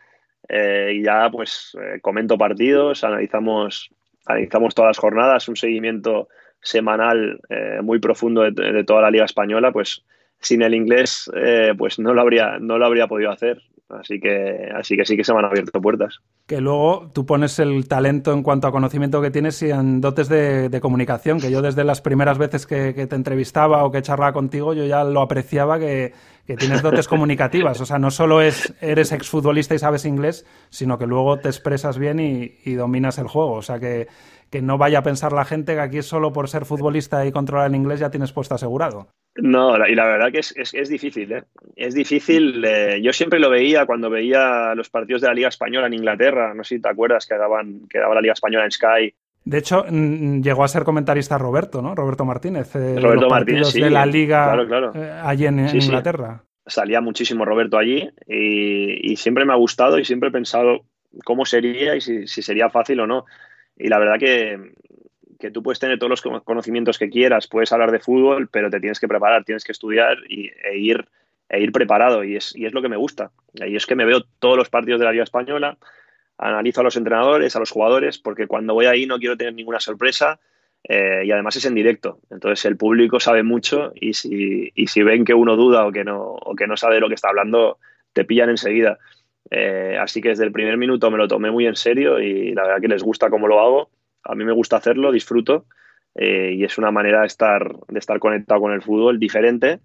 eh, y ya pues eh, comento partidos, analizamos, analizamos todas las jornadas, un seguimiento semanal eh, muy profundo de, toda la liga española, pues sin el inglés pues no lo habría, no lo habría podido hacer. Así que, así que sí que se me han abierto puertas. Que luego tú pones el talento en cuanto a conocimiento que tienes y en dotes de, comunicación, que yo desde las primeras veces que, te entrevistaba o que charlaba contigo, yo ya lo apreciaba que, tienes dotes comunicativas. O sea, no solo es, eres exfutbolista y sabes inglés, sino que luego te expresas bien y, y dominas el juego. O sea, que, que no vaya a pensar la gente que aquí solo por ser futbolista y controlar el inglés ya tienes puesto asegurado. No, y la verdad que es, es, difícil, ¿eh? Es difícil. Eh, yo siempre lo veía cuando veía los partidos de la Liga Española en Inglaterra. No sé si te acuerdas que daban, que daba la Liga Española en Sky. De hecho, llegó a ser comentarista Roberto, ¿no? Roberto Martínez. Eh, Roberto Martínez, sí. De la Liga eh, allí en, Inglaterra. Salía muchísimo Roberto allí y, siempre me ha gustado y siempre he pensado cómo sería y si sería fácil o no. Y la verdad que, que tú puedes tener todos los conocimientos que quieras, puedes hablar de fútbol, pero te tienes que preparar, tienes que estudiar y, e, ir, e ir preparado. Y es, y es lo que me gusta. Y es que me veo todos los partidos de la Liga Española, analizo a los entrenadores, a los jugadores, porque cuando voy ahí no quiero tener ninguna sorpresa. Eh, y además es en directo. Entonces el público sabe mucho y si, y si ven que uno duda o que, no, o que no sabe lo que está hablando, te pillan enseguida. Eh, así que desde el primer minuto me lo tomé muy en serio y la verdad que les gusta cómo lo hago. A mí me gusta hacerlo, disfruto eh, y es una manera de estar, de estar conectado con el fútbol diferente,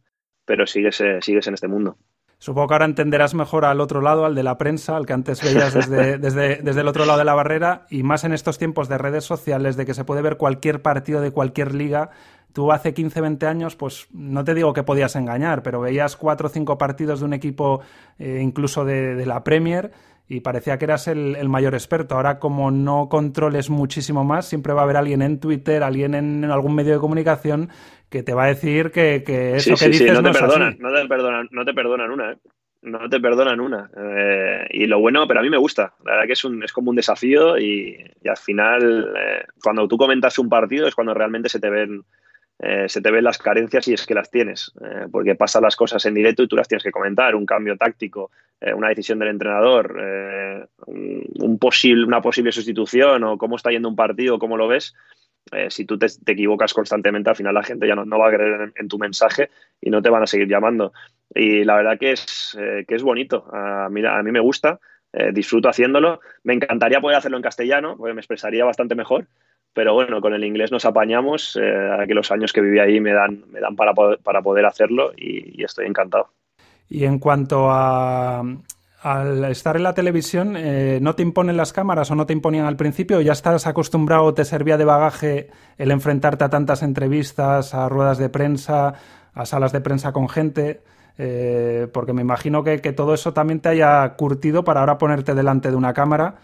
pero sigues, sigues en este mundo. Supongo que ahora entenderás mejor al otro lado, al de la prensa, al que antes veías desde, desde, desde, el otro lado de la barrera, y más en estos tiempos de redes sociales, de que se puede ver cualquier partido de cualquier liga. Tú hace 15, 20 años, pues no te digo que podías engañar, pero veías cuatro o cinco partidos de un equipo eh, incluso de, la Premier y parecía que eras el, mayor experto. Ahora, como no controles muchísimo más, siempre va a haber alguien en Twitter, alguien en, algún medio de comunicación que te va a decir que, eso que dices no, te perdonan, No te perdonan, no te perdonan una, ¿eh? No te perdonan una. Eh, y lo bueno, pero a mí me gusta. La verdad que es, un, es como un desafío y, al final, cuando tú comentas un partido es cuando realmente se te ven eh, se te ven las carencias y es que las tienes, eh, porque pasan las cosas en directo y tú las tienes que comentar, un cambio táctico, eh, una decisión del entrenador, un, posible, una posible sustitución o cómo está yendo un partido, cómo lo ves. si tú te, equivocas constantemente, al final la gente ya no, va a creer en, tu mensaje y no te van a seguir llamando. Y la verdad que es, que es bonito, a mí, a mí me gusta, disfruto haciéndolo. Me encantaría poder hacerlo en castellano, porque me expresaría bastante mejor, pero bueno, con el inglés nos apañamos, eh, que los años que viví ahí me dan, me dan para, poder, para poder hacerlo y, estoy encantado. Y en cuanto a, al estar en la televisión, eh, ¿no te imponen las cámaras o no te imponían al principio? ¿Ya estás acostumbrado, te servía de bagaje el enfrentarte a tantas entrevistas, a ruedas de prensa, a salas de prensa con gente? Eh, porque me imagino que, que, todo eso también te haya curtido para ahora ponerte delante de una cámara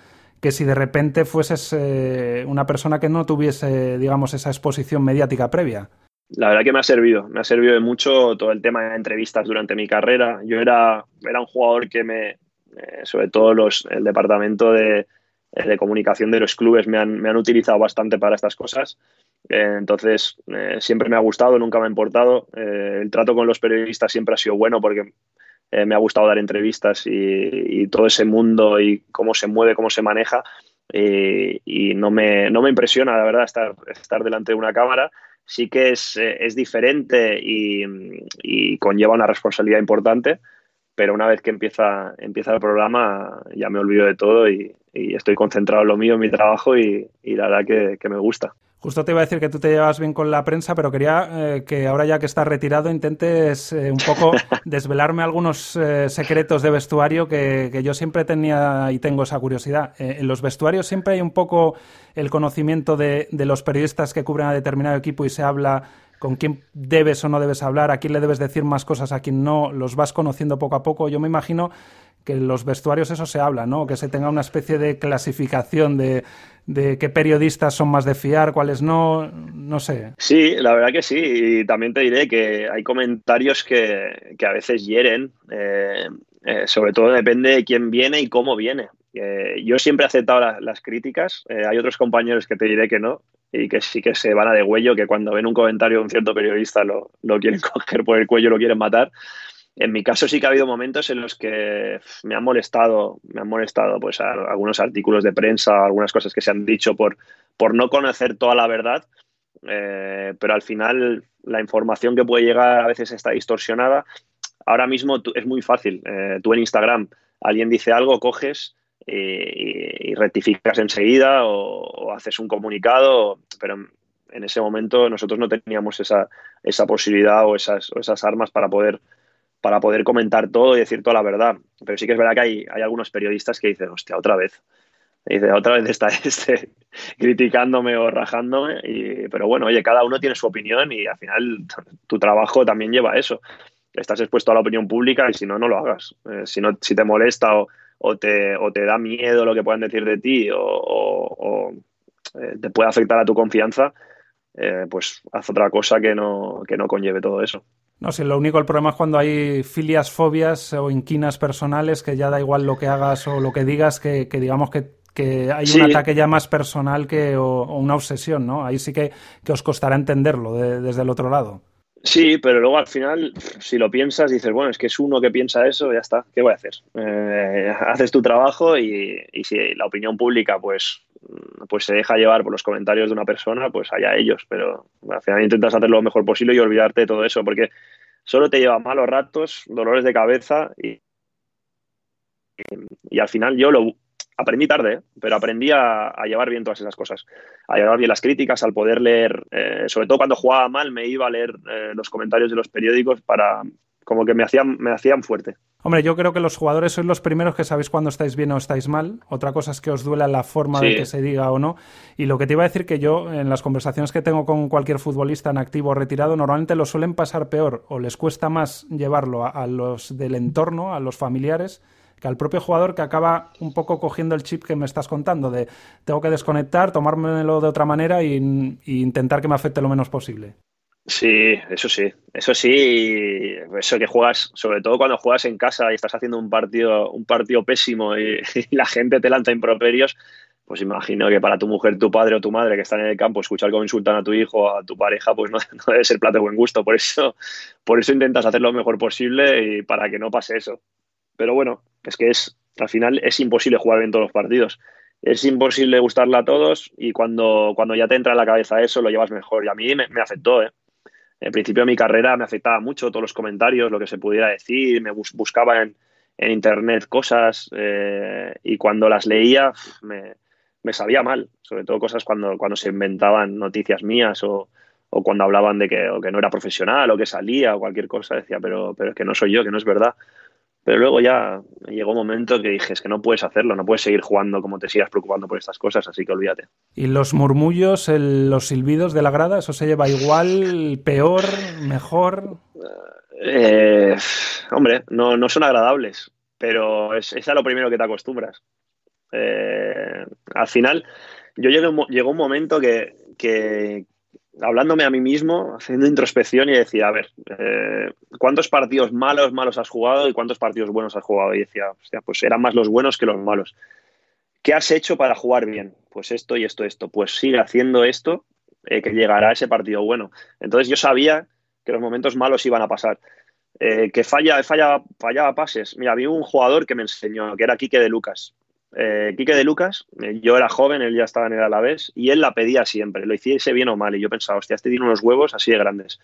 que si de repente fueses eh, una persona que no tuviese, digamos, esa exposición mediática previa? La verdad que me ha servido, me ha servido de mucho todo el tema de entrevistas durante mi carrera. Yo era, era un jugador que me, eh, sobre todo los, el departamento de, de, comunicación de los clubes me han, me han utilizado bastante para estas cosas entonces, siempre me ha gustado, nunca me ha importado. el trato con los periodistas siempre ha sido bueno porque me ha gustado dar entrevistas y, todo ese mundo y cómo se mueve, cómo se maneja. y no me, no me impresiona, la verdad, estar, estar delante de una cámara sí que es, es diferente y, y, conlleva una responsabilidad importante, pero una vez que empieza, empieza el programa ya me olvido de todo y, estoy concentrado en lo mío, en mi trabajo y, la verdad que, me gusta. Justo te iba a decir que tú te llevas bien con la prensa, pero quería eh, que ahora ya que estás retirado intentes eh, un poco desvelarme algunos eh, secretos de vestuario que, que, yo siempre tenía y tengo esa curiosidad. en los vestuarios siempre hay un poco el conocimiento de, de los periodistas que cubren a determinado equipo y se habla con quién debes o no debes hablar, a quién le debes decir más cosas, a quién no, los vas conociendo poco a poco. Yo me imagino que en los vestuarios eso se habla, ¿no? Que se tenga una especie de clasificación de, qué periodistas son más de fiar, cuáles no, no sé. Sí, la verdad que sí. Y también te diré que hay comentarios que, a veces hieren. Eh, eh, sobre todo depende de quién viene y cómo viene. Eh, yo siempre he aceptado las críticas. hay otros compañeros que te diré que no y que sí que se van a de huello, que cuando ven un comentario de un cierto periodista lo, lo quieren coger por el cuello, lo quieren matar. En mi caso sí que ha habido momentos en los que me han molestado, me han molestado pues algunos artículos de prensa, algunas cosas que se han dicho por, por no conocer toda la verdad, eh, pero al final la información que puede llegar a veces está distorsionada. Ahora mismo es muy fácil. Eh, tú en Instagram alguien dice algo, coges, y, rectificas enseguida o, haces un comunicado, pero en ese momento nosotros no teníamos esa, esa posibilidad o esas, esas armas para poder, para poder comentar todo y decir toda la verdad. Pero sí que es verdad que hay, hay algunos periodistas que dicen, hostia, otra vez. dice, otra vez está este criticándome o rajándome. Y, pero bueno, oye, cada uno tiene su opinión y al final tu trabajo también lleva a eso. Estás expuesto a la opinión pública y si no, no lo hagas. Eh, si, no, si te molesta o, o te, o te da miedo lo que puedan decir de ti o, eh, te puede afectar a tu confianza, eh, pues haz otra cosa que no, que no conlleve todo eso. No sé, lo único el problema es cuando hay filias, fobias o inquinas personales que ya da igual lo que hagas o lo que digas, que, digamos que, hay un ataque ya más personal que o, una obsesión, ¿no? Ahí sí que, que os costará entenderlo desde el otro lado. Sí, pero luego al final, si lo piensas, dices, bueno, es que es uno que piensa eso, ya está, ¿qué voy a hacer? Eh, haces tu trabajo y, si la opinión pública pues, pues se deja llevar por los comentarios de una persona, pues allá ellos, pero al final intentas hacer lo mejor posible y olvidarte de todo eso, porque solo te lleva malos ratos, dolores de cabeza y, y al final yo lo, aprendí tarde, pero aprendí a, llevar bien todas esas cosas, a llevar bien las críticas, al poder leer, eh, sobre todo cuando jugaba mal, me iba a leer eh, los comentarios de los periódicos para como que me hacían, me hacían fuerte. Hombre, yo creo que los jugadores sois los primeros que sabéis cuando estáis bien o estáis mal. Otra cosa es que os duela la forma de que se diga o no. Y lo que te iba a decir que yo, en las conversaciones que tengo con cualquier futbolista en activo o retirado, normalmente lo suelen pasar peor o les cuesta más llevarlo a los del entorno, a los familiares, que al propio jugador que acaba un poco cogiendo el chip que me estás contando, de tengo que desconectar, tomármelo de otra manera e intentar que me afecte lo menos posible. Sí, eso sí, eso sí, eso que juegas, sobre todo cuando juegas en casa y estás haciendo un partido, un partido pésimo y, la gente te lanza improperios, pues imagino que para tu mujer, tu padre o tu madre que están en el campo, escuchar cómo insultan a tu hijo a tu pareja, pues no, no, debe ser plato de buen gusto. Por eso, por eso intentas hacer lo mejor posible y para que no pase eso. Pero bueno, es que es, al final es imposible jugar bien todos los partidos. Es imposible gustarle a todos y cuando, cuando ya te entra en la cabeza eso, lo llevas mejor. Y a mí me, afectó, ¿eh? En principio de mi carrera me afectaba mucho todos los comentarios, lo que se pudiera decir, me buscaba en, internet cosas eh, y cuando las leía me, sabía mal, sobre todo cosas cuando, cuando se inventaban noticias mías o, o cuando hablaban de que, que, no era profesional o que salía o cualquier cosa, decía, pero, pero es que no soy yo, que no es verdad. Pero luego ya llegó un momento que dije, es que no puedes hacerlo, no puedes seguir jugando como te sigas preocupando por estas cosas, así que olvídate. ¿Y los murmullos, los silbidos de la grada, eso se lleva igual, peor, mejor? Eh, hombre, no, no, son agradables, pero es, es, a lo primero que te acostumbras. Eh, al final, yo llegué, llegó un momento que, que, hablándome a mí mismo, haciendo introspección y decía, a ver, eh, ¿cuántos partidos malos, malos has jugado y cuántos partidos buenos has jugado? Y decía, hostia, pues eran más los buenos que los malos. ¿Qué has hecho para jugar bien? Pues esto y esto, esto. Pues sigue haciendo esto que llegará ese partido bueno. Entonces yo sabía que los momentos malos iban a pasar. que falla, falla, fallaba pases. Mira, había un jugador que me enseñó, que era Quique de Lucas. Eh, Quique de Lucas, yo era joven, él ya estaba en el Alavés, y él la pedía siempre, lo hiciese bien o mal. Y yo pensaba, hostia, este tiene unos huevos así de grandes.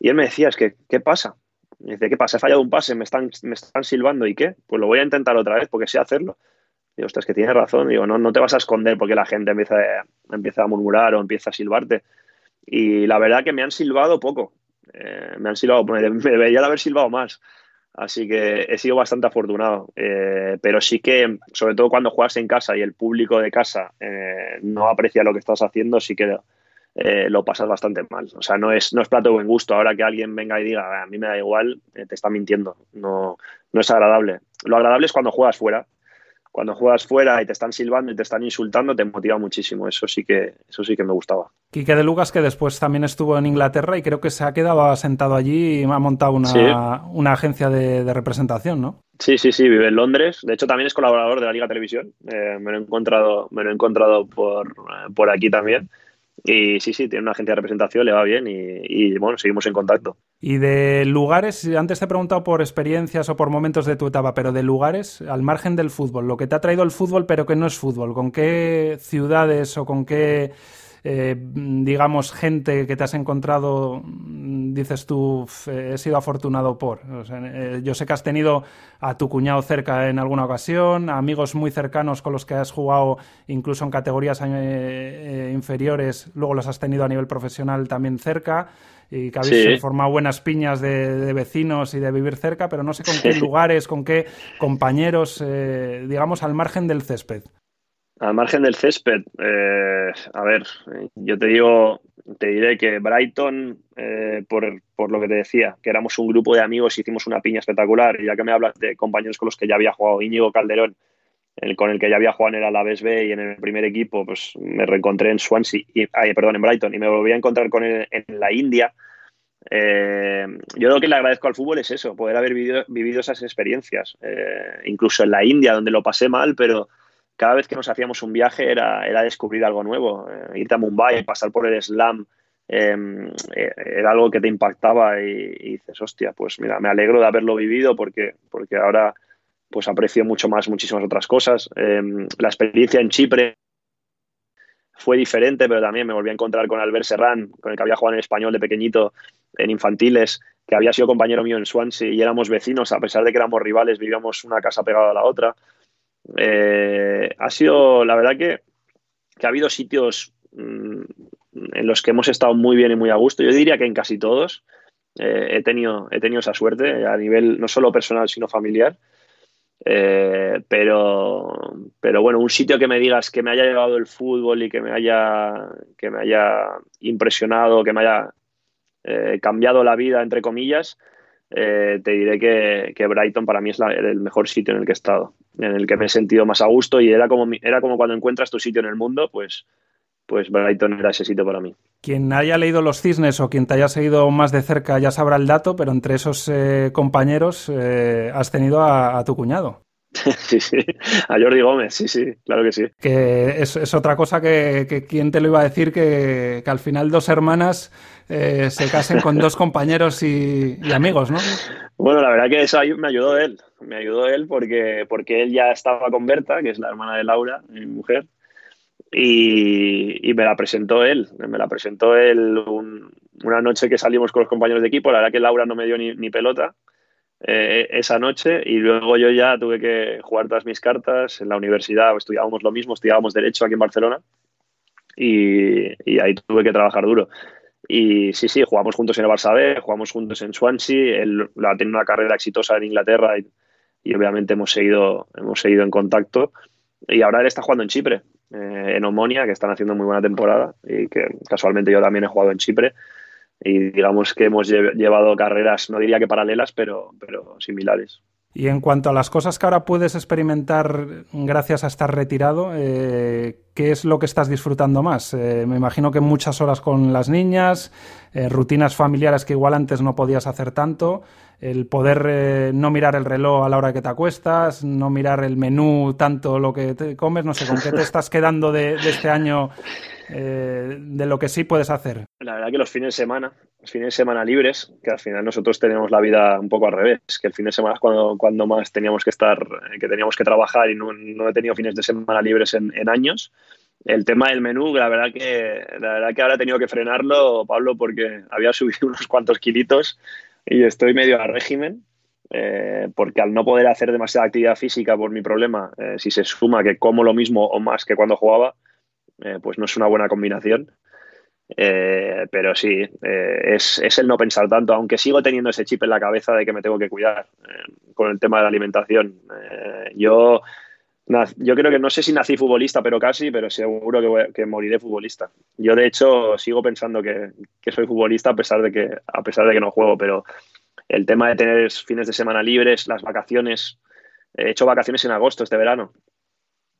Y él me decía, es que, ¿qué pasa? Me dice, ¿qué pasa? He fallado un pase, me están, me silbando, ¿y qué? Pues lo voy a intentar otra vez porque sé hacerlo. Digo, ostras, que tienes razón. Digo, no, no te vas a esconder porque la gente empieza, a murmurar o empieza a silbarte. Y la verdad que me han silbado poco. Eh, me han silbado, me, debería de haber silbado más. Así que he sido bastante afortunado. Eh, pero sí que, sobre todo cuando juegas en casa y el público de casa eh, no aprecia lo que estás haciendo, sí que eh, lo pasas bastante mal. O sea, no es, no es plato de buen gusto. Ahora que alguien venga y diga, a mí me da igual, te está mintiendo. No, no es agradable. Lo agradable es cuando juegas fuera cuando juegas fuera y te están silbando y te están insultando, te motiva muchísimo. Eso sí que, eso sí que me gustaba. Quique de Lucas, que después también estuvo en Inglaterra y creo que se ha quedado asentado allí y ha montado una, una agencia de, representación, ¿no? Sí, sí, sí, vive en Londres. De hecho, también es colaborador de la Liga Televisión. Eh, me lo he encontrado, me lo he encontrado por, por aquí también. Y sí, sí, tiene una agencia de representación, le va bien y, bueno, seguimos en contacto. Y de lugares, antes te he preguntado por experiencias o por momentos de tu etapa, pero de lugares al margen del fútbol, lo que te ha traído el fútbol pero que no es fútbol, ¿con qué ciudades o con qué eh, digamos, gente que te has encontrado, mm, dices tú, he sido afortunado por. Eh, yo sé que has tenido a tu cuñado cerca en alguna ocasión, amigos muy cercanos con los que has jugado incluso en categorías eh, inferiores, luego los has tenido a nivel profesional también cerca y que habéis formado buenas piñas de, vecinos y de vivir cerca, pero no sé con qué lugares, con qué compañeros, digamos, al margen del césped. Al margen del césped, eh, a ver, yo te digo, te diré que Brighton, eh, por, por, lo que te decía, que éramos un grupo de amigos y hicimos una piña espectacular, y ya que me hablas de compañeros con los que ya había jugado, Íñigo Calderón, el, con el que ya había jugado en el Alavés B y en el primer equipo, pues me reencontré en Swansea, y, ay, perdón, en Brighton, y me volví a encontrar con él en la India. Eh, yo lo que le agradezco al fútbol es eso, poder haber vivido, vivido esas experiencias, incluso en la India, donde lo pasé mal, pero cada vez que nos hacíamos un viaje era, era descubrir algo nuevo. Eh, irte a Mumbai, pasar por el slam, em, eh, era algo que te impactaba y, dices, hostia, pues mira, me alegro de haberlo vivido porque, porque ahora pues aprecio mucho más muchísimas otras cosas. Em, la experiencia en Chipre fue diferente, pero también me volví a encontrar con Albert Serrán, con el que había jugado en español de pequeñito en infantiles, que había sido compañero mío en Swansea y éramos vecinos, a pesar de que éramos rivales, vivíamos una casa pegada a la otra. Eh, ha sido, la verdad que, ha habido sitios mm, en los que hemos estado muy bien y muy a gusto. Yo diría que en casi todos eh, he, tenido, he tenido esa suerte a nivel no solo personal, sino familiar. Eh, pero, pero bueno, un sitio que me digas que me haya llevado el fútbol y que me haya, que me haya impresionado, que me haya cambiado la vida, entre comillas, te diré que, Brighton para mí es el mejor sitio en el que he estado en el que me he sentido más a gusto y era como, era como cuando encuentras tu sitio en el mundo, pues, pues Brighton era ese sitio para mí. Quien haya leído Los Cisnes o quien te haya seguido más de cerca ya sabrá el dato, pero entre esos eh, compañeros eh, has tenido a, tu cuñado. Sí, sí, a Jordi Gómez, sí, sí, claro que sí. Que es, otra cosa que, que, quién te lo iba a decir, que, al final dos hermanas eh, se casen con dos compañeros y, y amigos, ¿no? Bueno, la verdad que eso me ayudó él, me ayudó él porque, porque él ya estaba con Berta, que es la hermana de Laura, mi mujer, y, me la presentó él, me la presentó él una noche que salimos con los compañeros de equipo, la verdad que Laura no me dio ni, pelota eh, esa noche y luego yo ya tuve que jugar todas mis cartas en la universidad, estudiábamos lo mismo, estudiábamos Derecho aquí en Barcelona y, y ahí tuve que trabajar duro. Y sí, sí, jugamos juntos en el Barça B, jugamos juntos en Swansea, él ha tenido una carrera exitosa en Inglaterra y, obviamente hemos seguido, hemos seguido en contacto. Y ahora él está jugando en Chipre, eh, en Omonia, que están haciendo muy buena temporada y que casualmente yo también he jugado en Chipre. Y digamos que hemos llevado carreras, no diría que paralelas, pero, pero similares. Y en cuanto a las cosas que ahora puedes experimentar gracias a estar retirado, eh, ¿qué es lo que estás disfrutando más? Eh, me imagino que muchas horas con las niñas, eh, rutinas familiares que igual antes no podías hacer tanto, el poder no mirar el reloj a la hora que te acuestas, no mirar el menú tanto lo que te comes, no sé, ¿con qué te estás quedando de, este año de lo que sí puedes hacer. La verdad que los fines de semana, los fines de semana libres, que al final nosotros tenemos la vida un poco al revés, que el fin de semana es cuando, cuando más teníamos que estar, que teníamos que trabajar y no, he tenido fines de semana libres en, años. El tema del menú, la verdad que la verdad que ahora he tenido que frenarlo, Pablo, porque había subido unos cuantos kilitos y estoy medio a régimen. Eh, porque al no poder hacer demasiada actividad física por mi problema, eh, si se suma que como lo mismo o más que cuando jugaba, eh, pues no es una buena combinación. pero sí, es, es, el no pensar tanto, aunque sigo teniendo ese chip en la cabeza de que me tengo que cuidar con el tema de la alimentación. yo, yo creo que no sé si nací futbolista, pero casi, pero seguro que, que moriré futbolista. Yo, de hecho, sigo pensando que, que, soy futbolista a pesar, de que, a pesar de que no juego, pero el tema de tener fines de semana libres, las vacaciones. He hecho vacaciones en agosto este verano.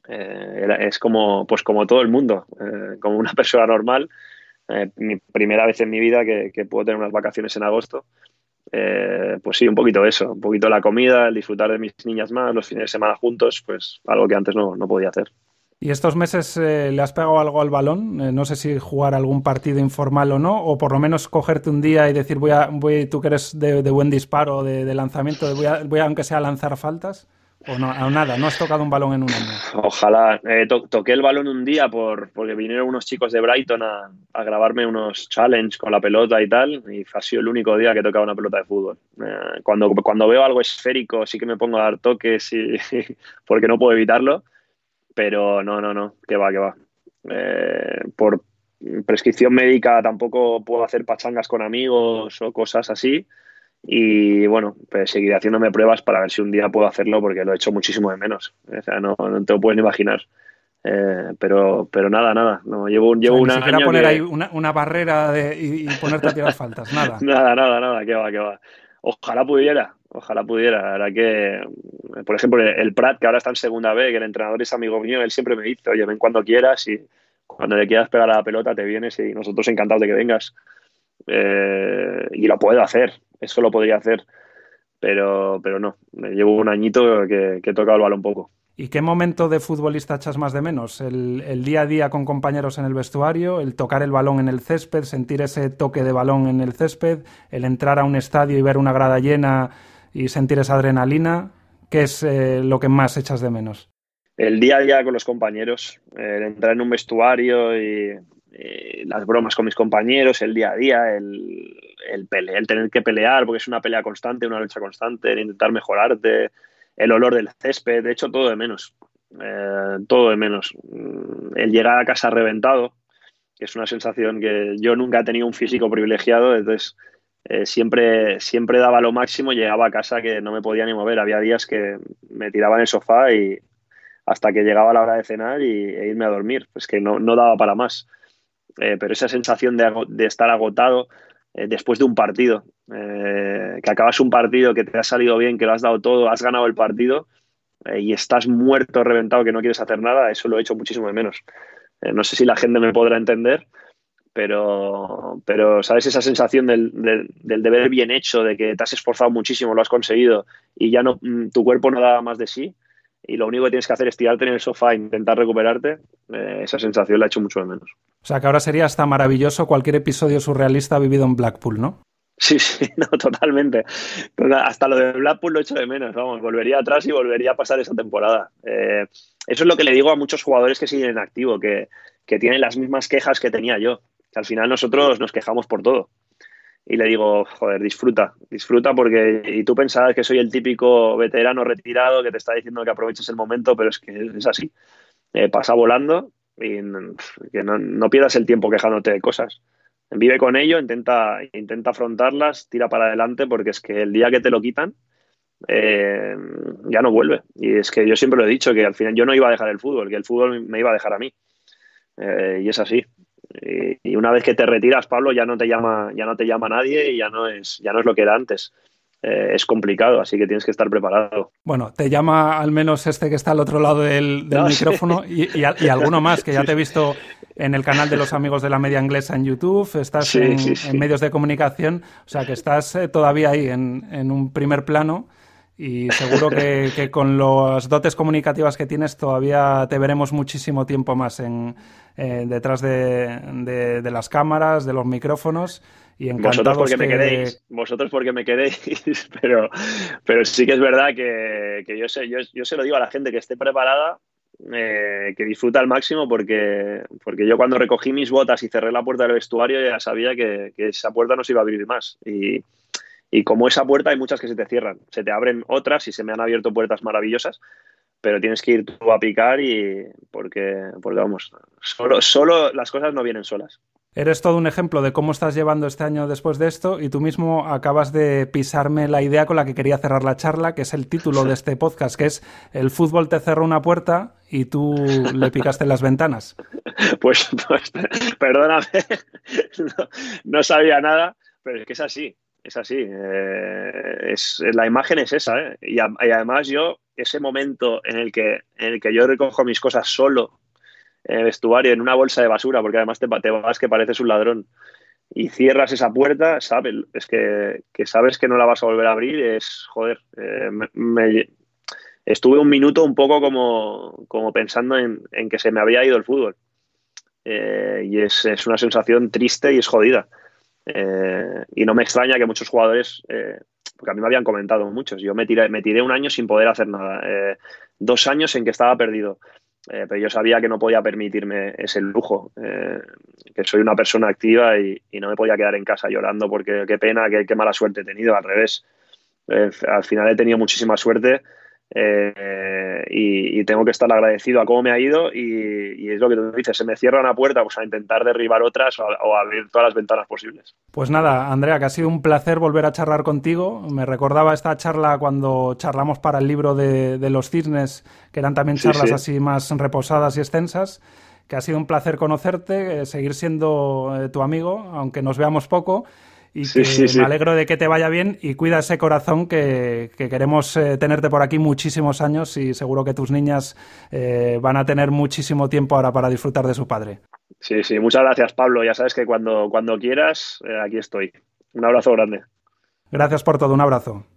Eh, es como, pues como todo el mundo, eh, como una persona normal. Eh, mi primera vez en mi vida que, puedo tener unas vacaciones en agosto. pues sí, un poquito eso, un poquito la comida, el disfrutar de mis niñas más, los fines de semana juntos, pues algo que antes no podía hacer. ¿Y estos meses eh, le has pegado algo al balón? No sé si jugar algún partido informal o no, o por lo menos cogerte un día y decir, voy a, voy, tú que eres de, buen disparo, de, lanzamiento, voy a, voy aunque sea a lanzar faltas. O no, nada, no has tocado un balón en un año. Ojalá. Eh, toqué el balón un día por, porque vinieron unos chicos de Brighton a, grabarme unos challenge con la pelota y tal, y ha sido el único día que he tocado una pelota de fútbol. cuando, cuando veo algo esférico sí que me pongo a dar toques y, porque no puedo evitarlo pero no, no, no, que va, que va. Eh, por prescripción médica tampoco puedo hacer pachangas con amigos o cosas así. Y bueno, pues seguiré haciéndome pruebas para ver si un día puedo hacerlo porque lo he hecho muchísimo de menos. O sea, no, te lo puedes ni imaginar. Eh, pero, pero nada, nada. No, llevo, llevo una. Ni poner ahí una, barrera de, y, y, ponerte a tirar faltas, nada. nada, nada, nada, que va, que va. Ojalá pudiera, Ojalá pudiera. La verdad que, por ejemplo, el Prat, que ahora está en segunda B, que el entrenador es amigo mío, él siempre me dice, oye, ven cuando quieras y cuando le quieras pegar a la pelota te vienes y nosotros encantados de que vengas. Eh, y lo puedo hacer, eso lo podría hacer, pero, pero no. Llevo un añito que, que he tocado el balón poco. ¿Y qué momento de futbolista echas más de menos? ¿El, día a día con compañeros en el vestuario? ¿El tocar el balón en el césped? ¿Sentir ese toque de balón en el césped? ¿El entrar a un estadio y ver una grada llena y sentir esa adrenalina? ¿Qué es eh, lo que más echas de menos? El día a día con los compañeros, el entrar en un vestuario y, las bromas con mis compañeros, el día a día, el, el, el tener que pelear, porque es una pelea constante, una lucha constante, el intentar mejorarte, el olor del césped, de hecho todo de menos, eh, todo de menos. Mm, el llegar a casa reventado, que es una sensación que yo nunca he tenido un físico privilegiado, entonces eh, siempre, siempre daba lo máximo, llegaba a casa que no me podía ni mover, había días que me tiraba en el sofá y hasta que llegaba la hora de cenar y, e irme a dormir, pues que no, daba para más. Eh, pero esa sensación de estar agotado, eh, después de un partido, eh, que acabas un partido que te ha salido bien, que lo has dado todo, has ganado el partido y estás muerto, reventado, que no quieres hacer nada, eso lo he hecho muchísimo de menos. no sé si la gente me podrá entender, pero, pero ¿sabes? Esa sensación del, del, deber bien hecho, de que te has esforzado muchísimo, lo has conseguido y ya no, mm, tu cuerpo no da más de sí y lo único que tienes que hacer es tirarte en el sofá e intentar recuperarte, esa sensación la he hecho mucho de menos. O sea, que ahora sería hasta maravilloso cualquier episodio surrealista vivido en Blackpool, ¿no? Sí, sí, no, totalmente. Hasta lo de Blackpool lo echo de menos, vamos, volvería atrás y volvería a pasar esa temporada. Eh, eso es lo que le digo a muchos jugadores que siguen en activo, que, tienen las mismas quejas que tenía yo. Que al final nosotros nos quejamos por todo. Y le digo, joder, disfruta, disfruta porque y tú pensabas que soy el típico veterano retirado que te está diciendo que aproveches el momento, pero es que es así. Eh, pasa volando y que no, pierdas el tiempo quejándote de cosas. Vive con ello, intenta, intenta afrontarlas, tira para adelante, porque es que el día que te lo quitan, eh, ya no vuelve. Y es que yo siempre lo he dicho, que al final yo no iba a dejar el fútbol, que el fútbol me iba a dejar a mí. Eh, y es así. Y, una vez que te retiras, Pablo, ya no te llama, ya no te llama nadie y ya no es, ya no es lo que era antes. Eh, es complicado, así que tienes que estar preparado. Bueno, te llama al menos este que está al otro lado del, micrófono y, alguno más, que ya te he visto en el canal de los amigos de la media inglesa en YouTube, estás en, medios de comunicación, o sea que estás eh, todavía ahí en, un primer plano y seguro que, con las dotes comunicativas que tienes todavía te veremos muchísimo tiempo más en, eh, detrás de, las cámaras, de los micrófonos. Y vosotros porque me quedéis, vosotros porque me quedéis, pero, pero sí que es verdad que, yo, sé, yo, yo se lo digo a la gente que esté preparada eh, que disfruta al máximo porque, porque yo cuando recogí mis botas y cerré la puerta del vestuario ya sabía que, esa puerta no se iba a abrir más. Y, y, como esa puerta hay muchas que se te cierran, se te abren otras y se me han abierto puertas maravillosas, pero tienes que ir tú a picar y porque, porque vamos, solo, solo las cosas no vienen solas. Eres todo un ejemplo de cómo estás llevando este año después de esto y tú mismo acabas de pisarme la idea con la que quería cerrar la charla, que es el título de este podcast, que es El fútbol te cerró una puerta y tú le picaste las ventanas. Pues, pues perdóname, no, sabía nada, pero es que es así, es así. Eh, es, la imagen es esa, ¿eh? y, además yo, ese momento en el que, en el que yo recojo mis cosas solo en el vestuario, en una bolsa de basura, porque además te, te vas que pareces un ladrón y cierras esa puerta, sabes, es que, sabes que no la vas a volver a abrir, es, joder, eh, estuve un minuto un poco como, como pensando en, que se me había ido el fútbol. Eh, y es, una sensación triste y es jodida. Eh, y no me extraña que muchos jugadores, porque a mí me habían comentado muchos, yo me tiré, me tiré un año sin poder hacer nada, dos años en que estaba perdido. Eh, pero yo sabía que no podía permitirme ese lujo, eh, que soy una persona activa y, no me podía quedar en casa llorando porque qué pena, qué, mala suerte he tenido, al revés. Eh, al final he tenido muchísima suerte eh, y, tengo que estar agradecido a cómo me ha ido y, es lo que tú dices, se me cierra una puerta pues a intentar derribar otras o a, abrir todas las ventanas posibles. Pues nada, Andrea, que ha sido un placer volver a charlar contigo. Me recordaba esta charla cuando charlamos para el libro de, los cisnes, que eran también charlas así más reposadas y extensas que ha sido un placer conocerte, eh, seguir siendo eh, tu amigo, aunque nos veamos poco y me alegro de que te vaya bien y cuida ese corazón que, queremos eh, tenerte por aquí muchísimos años y seguro que tus niñas eh, van a tener muchísimo tiempo ahora para disfrutar de su padre. Sí, sí, muchas gracias Pablo, ya sabes que cuando, cuando quieras, eh, aquí estoy. Un abrazo grande. Gracias por todo, un abrazo.